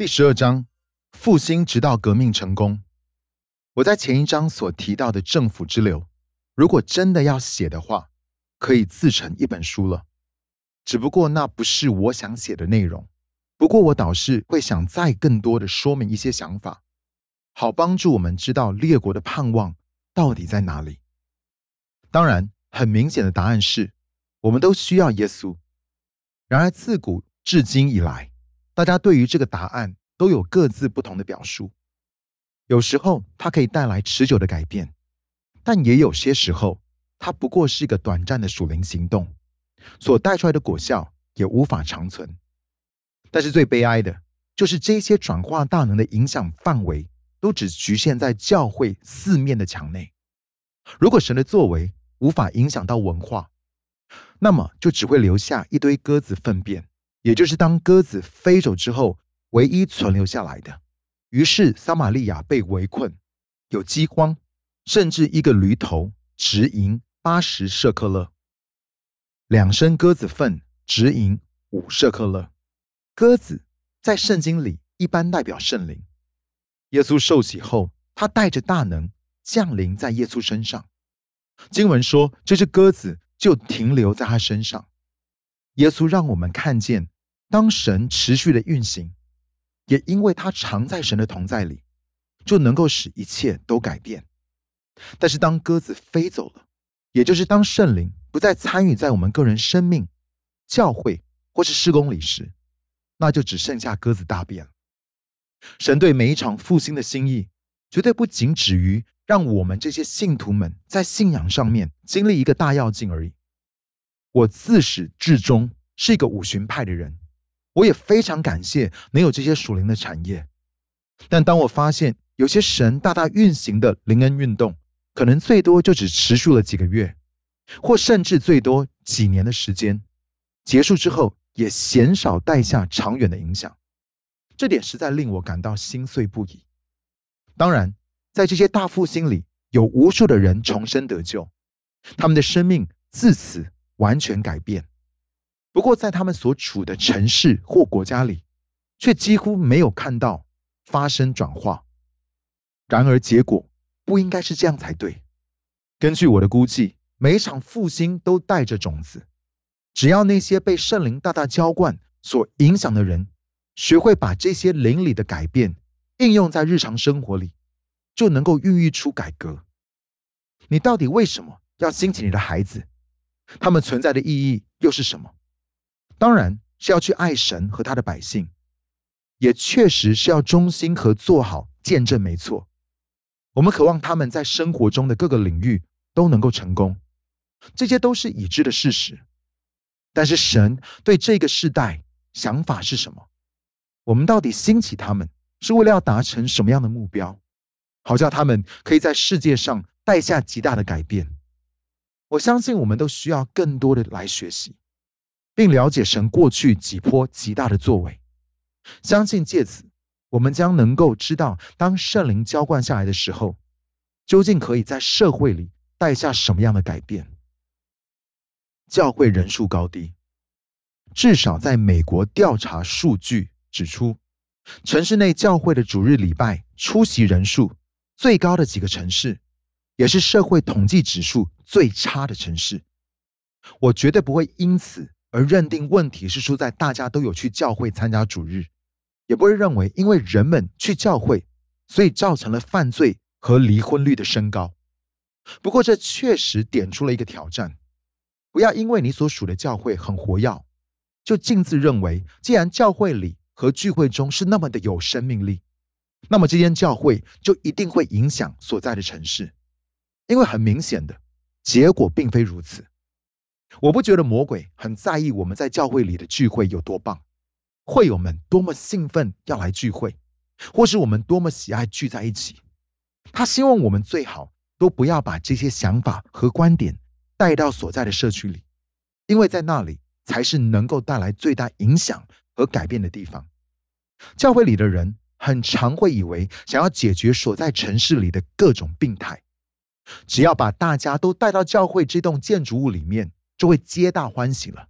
第十二章，复兴直到革命成功。我在前一章所提到的政府之流，如果真的要写的话，可以自成一本书了。只不过那不是我想写的内容。不过我倒是会想再更多的说明一些想法，好帮助我们知道列国的盼望到底在哪里。当然，很明显的答案是，我们都需要耶稣。然而自古至今以来，大家对于这个答案都有各自不同的表述。有时候它可以带来持久的改变，但也有些时候，它不过是一个短暂的属灵行动，所带出来的果效也无法长存。但是最悲哀的就是这些转化大能的影响范围都只局限在教会四面的墙内。如果神的作为无法影响到文化，那么就只会留下一堆鸽子粪便。也就是当鸽子飞走之后，唯一存留下来的。于是撒玛利亚被围困，有饥荒，甚至一个驴头值银八十舍克勒，两升鸽子粪值银五舍克勒。鸽子在圣经里一般代表圣灵。耶稣受洗后，他带着大能降临在耶稣身上。经文说，这只鸽子就停留在他身上。耶稣让我们看见，当神持续的运行，也因为他常在神的同在里，就能够使一切都改变。但是当鸽子飞走了，也就是当圣灵不再参与在我们个人生命、教会或是施工里时，那就只剩下鸽子大便了。神对每一场复兴的心意，绝对不仅止于让我们这些信徒们在信仰上面经历一个大跃进而已。我自始至终是一个五旬派的人，我也非常感谢能有这些属灵的产业。但当我发现有些神大大运行的灵恩运动，可能最多就只持续了几个月，或甚至最多几年的时间，结束之后也鲜少带下长远的影响，这点实在令我感到心碎不已。当然，在这些大复兴里，有无数的人重生得救，他们的生命自此。完全改变，不过在他们所处的城市或国家里，却几乎没有看到发生转化。然而，结果不应该是这样才对。根据我的估计，每一场复兴都带着种子。只要那些被圣灵大大浇灌所影响的人，学会把这些灵里的改变应用在日常生活里，就能够孕育出改革。你到底为什么要兴起你的孩子？他们存在的意义又是什么？当然是要去爱神和他的百姓，也确实是要忠心和做好见证。没错，我们渴望他们在生活中的各个领域都能够成功，这些都是已知的事实。但是神对这个时代想法是什么？我们到底兴起他们是为了要达成什么样的目标？好叫他们可以在世界上带下极大的改变。我相信我们都需要更多的来学习，并了解神过去几波极大的作为。相信借此，我们将能够知道，当圣灵浇灌下来的时候，究竟可以在社会里带下什么样的改变。教会人数高低，至少在美国调查数据指出，城市内教会的主日礼拜出席人数最高的几个城市。也是社会统计指数最差的城市，我绝对不会因此而认定问题是出在大家都有去教会参加主日，也不会认为因为人们去教会，所以造成了犯罪和离婚率的升高。不过这确实点出了一个挑战：不要因为你所属的教会很活跃，就径自认为，既然教会里和聚会中是那么的有生命力，那么这间教会就一定会影响所在的城市。因为很明显的结果并非如此，我不觉得魔鬼很在意我们在教会里的聚会有多棒，会友们多么兴奋要来聚会，或是我们多么喜爱聚在一起。他希望我们最好都不要把这些想法和观点带到所在的社区里，因为在那里才是能够带来最大影响和改变的地方。教会里的人很常会以为想要解决所在城市里的各种病态。只要把大家都带到教会这栋建筑物里面，就会皆大欢喜了。